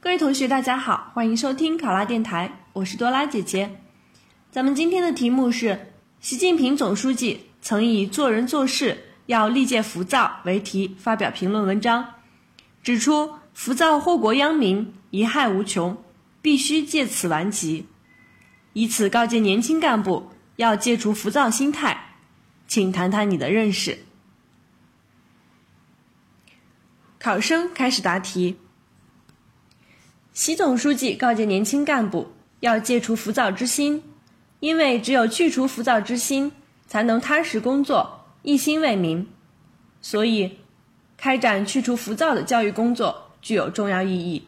各位同学，大家好，欢迎收听考拉电台，我是多拉姐姐。咱们今天的题目是：习近平总书记曾以“做人做事要历届浮躁”为题发表评论文章，指出浮躁祸国殃民，贻害无穷，必须借此顽疾。以此告诫年轻干部要戒除浮躁心态，请谈谈你的认识。考生开始答题。习总书记告诫年轻干部要戒除浮躁之心，因为只有去除浮躁之心，才能踏实工作，一心为民。所以，开展去除浮躁的教育工作具有重要意义。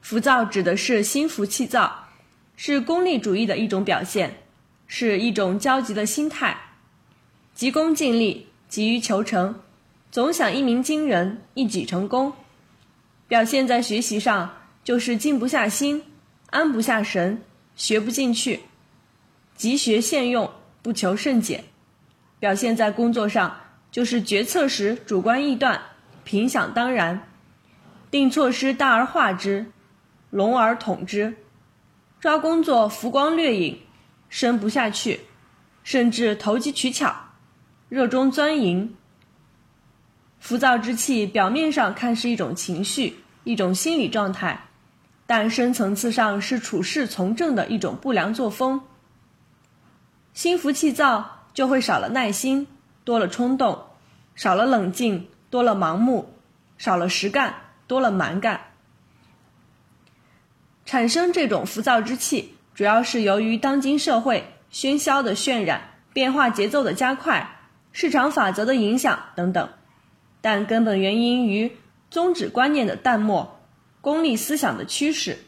浮躁指的是心浮气躁，是功利主义的一种表现，是一种焦急的心态，急功近利，急于求成，总想一鸣惊人，一举成功，表现在学习上。就是静不下心，安不下神，学不进去，急学现用，不求甚解；表现在工作上，就是决策时主观臆断，凭想当然，定措施大而化之，笼而统之，抓工作浮光掠影，深不下去，甚至投机取巧，热衷钻营。浮躁之气表面上看是一种情绪，一种心理状态。但深层次上是处事从政的一种不良作风。心浮气躁就会少了耐心，多了冲动；少了冷静，多了盲目；少了实干，多了蛮干。产生这种浮躁之气，主要是由于当今社会喧嚣的渲染、变化节奏的加快、市场法则的影响等等，但根本原因于宗旨观念的淡漠。功利思想的驱使，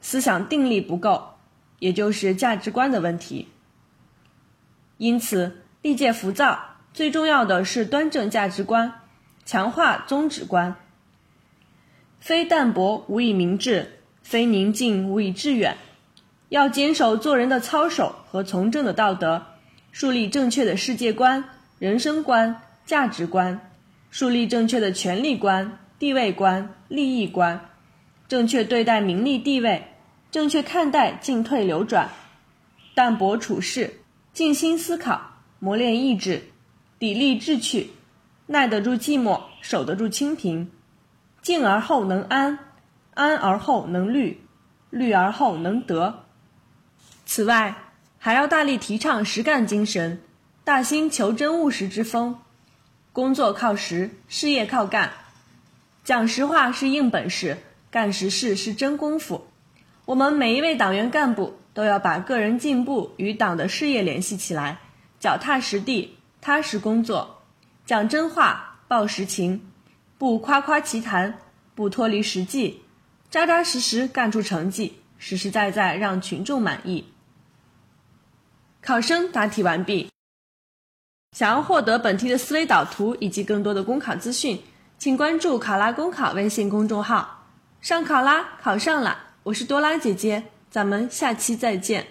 思想定力不够，也就是价值观的问题。因此，历届浮躁最重要的是端正价值观，强化宗旨观。非淡泊无以明志，非宁静无以致远。要坚守做人的操守和从政的道德，树立正确的世界观、人生观、价值观，树立正确的权力观、地位观、利益观。正确对待名利地位，正确看待进退流转，淡泊处世，静心思考，磨练意志，砥砺志趣，耐得住寂寞，守得住清贫，静而后能安，安而后能虑，虑而后能得。此外，还要大力提倡实干精神，大兴求真务实之风。工作靠实，事业靠干，讲实话是硬本事。干实事是真功夫，我们每一位党员干部都要把个人进步与党的事业联系起来，脚踏实地、踏实工作，讲真话、报实情，不夸夸其谈，不脱离实际，扎扎实实干出成绩，实实在在让群众满意。考生答题完毕。想要获得本题的思维导图以及更多的公考资讯，请关注“考拉公考”微信公众号。上考啦，考上了！我是多拉姐姐，咱们下期再见。